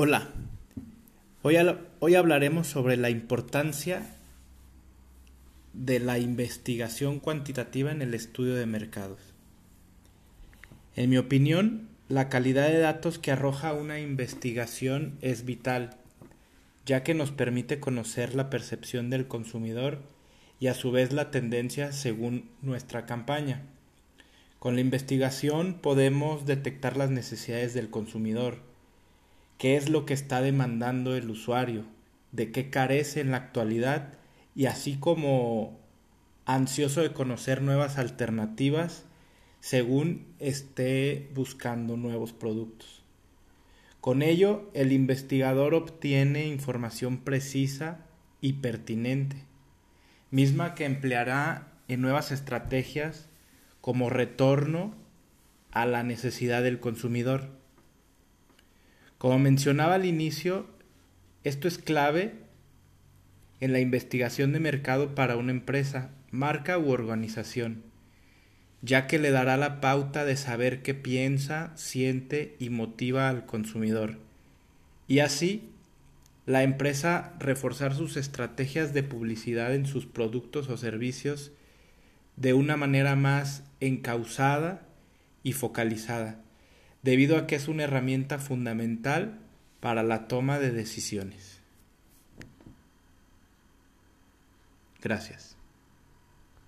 Hola, hoy, hoy, hablaremos sobre la importancia de la investigación cuantitativa en el estudio de mercados. En mi opinión, la calidad de datos que arroja una investigación es vital, ya que nos permite conocer la percepción del consumidor y a su vez la tendencia según nuestra campaña. Con la investigación podemos detectar las necesidades del consumidor, qué es lo que está demandando el usuario, de qué carece en la actualidad y así como ansioso de conocer nuevas alternativas según esté buscando nuevos productos. Con ello, el investigador obtiene información precisa y pertinente, misma que empleará en nuevas estrategias como retorno a la necesidad del consumidor. Como mencionaba al inicio, esto es clave en la investigación de mercado para una empresa, marca u organización, ya que le dará la pauta de saber qué piensa, siente y motiva al consumidor. Y así, la empresa reforzar sus estrategias de publicidad en sus productos o servicios de una manera más encausada y focalizada debido a que es una herramienta fundamental para la toma de decisiones. Gracias.